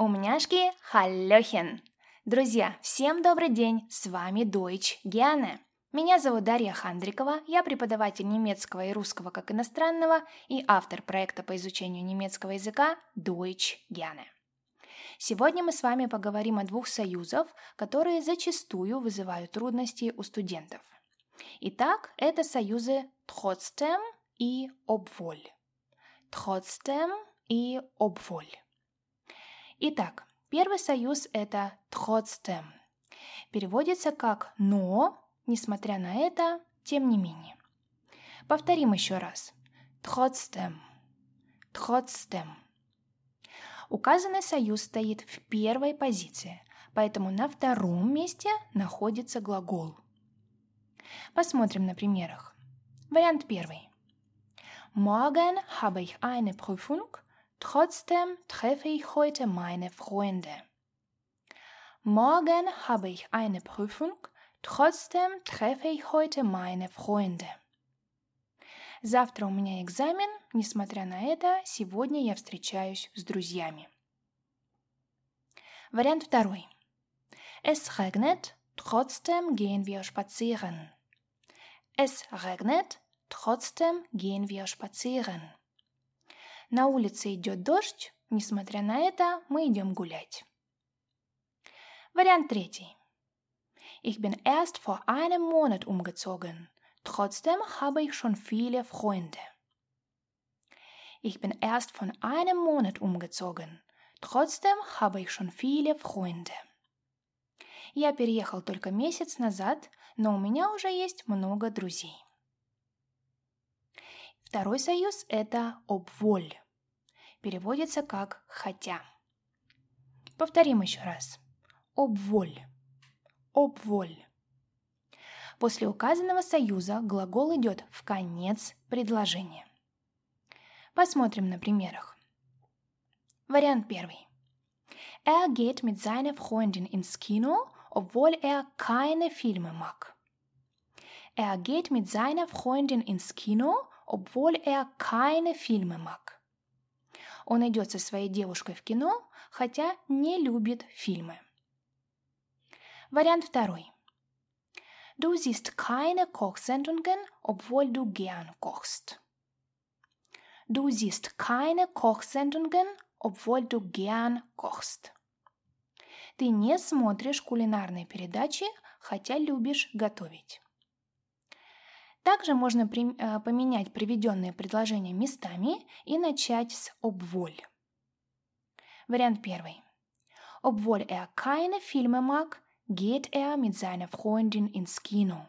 Умняшки, халлёхен! Друзья, всем добрый день! С вами Deutsch Гиане. Меня зовут Дарья Хандрикова, я преподаватель немецкого и русского как иностранного и автор проекта по изучению немецкого языка Deutsch Gerne. Сегодня мы с вами поговорим о двух союзах, которые зачастую вызывают трудности у студентов. Итак, это союзы trotzdem и obwohl. Trotzdem и obwohl. Итак, первый союз – это trotzdem. Переводится как «но», несмотря на это, тем не менее. Повторим еще раз. Trotzdem. Trotzdem. Указанный союз стоит в первой позиции, поэтому на втором месте находится глагол. Посмотрим на примерах. Вариант первый. Morgen habe ich eine Prüfung – Trotzdem treffe ich heute meine Freunde. Morgen habe ich eine Prüfung, trotzdem treffe ich heute meine Freunde. Завтра у меня экзамен, несмотря на это, сегодня я встречаюсь с друзьями. Вариант второй. Es regnet, trotzdem gehen wir spazieren. Es regnet, trotzdem gehen wir spazieren. На улице идет дождь, несмотря на это, мы идем гулять. Вариант третий. Ich bin erst vor einem Monat umgezogen. Trotzdem habe ich schon viele Freunde. Ich bin erst von einem Monat umgezogen. Trotzdem habe ich schon viele Freunde. Я переехал только месяц назад, но у меня уже есть много друзей. Второй союз – это обволь. Переводится как «хотя». Повторим еще раз. Обволь. Обволь. После указанного союза глагол идет в конец предложения. Посмотрим на примерах. Вариант первый. Er geht mit seiner Freundin ins Kino, obwohl er keine Filme mag. Er geht mit seiner Freundin ins Kino, obwohl er keine Filme mag. Он идет со своей девушкой в кино, хотя не любит фильмы. Вариант второй. Du siehst keine Kochsendungen, obwohl du gern kochst. Du siehst keine Kochsendungen, obwohl du gern kochst. Ты не смотришь кулинарные передачи, хотя любишь готовить. Также можно при, э, поменять приведенные предложения местами и начать с обволь. Вариант первый. Obwohl er keine Filme mag, geht er mit seiner Freundin ins Kino.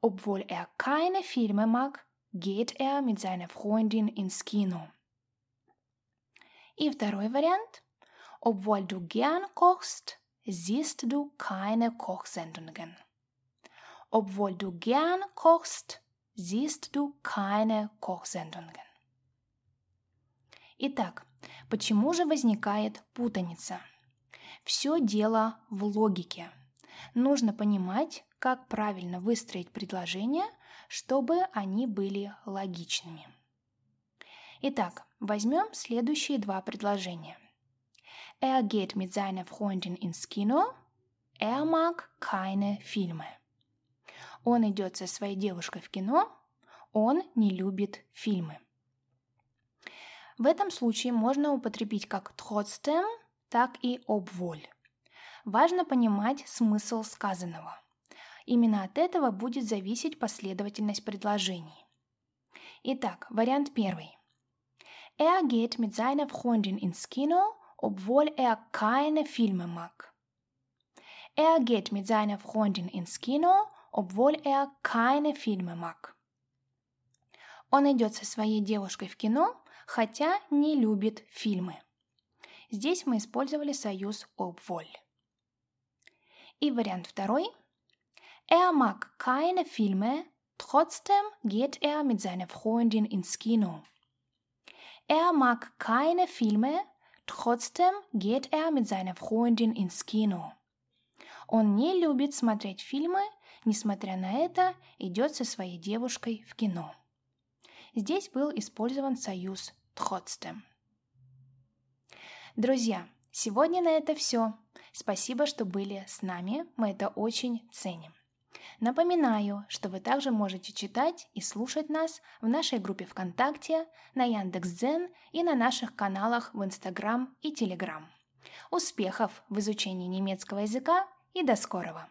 Obwohl er keine Filme mag, geht er mit seiner Freundin ins Kino. И второй вариант. Obwohl du gern kochst, siehst du keine Kochsendungen. Obwohl du gern kochst, siehst du keine Kochsendungen. Итак, почему же возникает путаница? Все дело в логике. Нужно понимать, как правильно выстроить предложения, чтобы они были логичными. Итак, возьмем следующие два предложения. Er geht mit seiner Freundin ins Kino. Er mag keine Filme. Он идет со своей девушкой в кино, он не любит фильмы. В этом случае можно употребить как trotzdem, так и obwohl. Важно понимать смысл сказанного. Именно от этого будет зависеть последовательность предложений. Итак, вариант первый. Er geht mit seiner Freundin ins Kino, obwohl er keine Filme mag. Er geht mit seiner Freundin ins Kino, obwohl er keine Filme mag. Он идет со своей девушкой в кино, хотя не любит фильмы. Здесь мы использовали союз obwohl. И вариант второй. Er mag keine Filme, trotzdem geht er mit seiner Freundin ins Kino. Er mag keine Filme, trotzdem geht er mit seiner Freundin ins Kino. Он не любит смотреть фильмы, несмотря на это, идет со своей девушкой в кино. Здесь был использован союз trotzdem. Друзья, Сегодня на это все. Спасибо, что были с нами, мы это очень ценим. Напоминаю, что вы также можете читать и слушать нас в нашей группе ВКонтакте, на Яндекс.Дзен и на наших каналах в Инстаграм и Телеграм. Успехов в изучении немецкого языка и до скорого!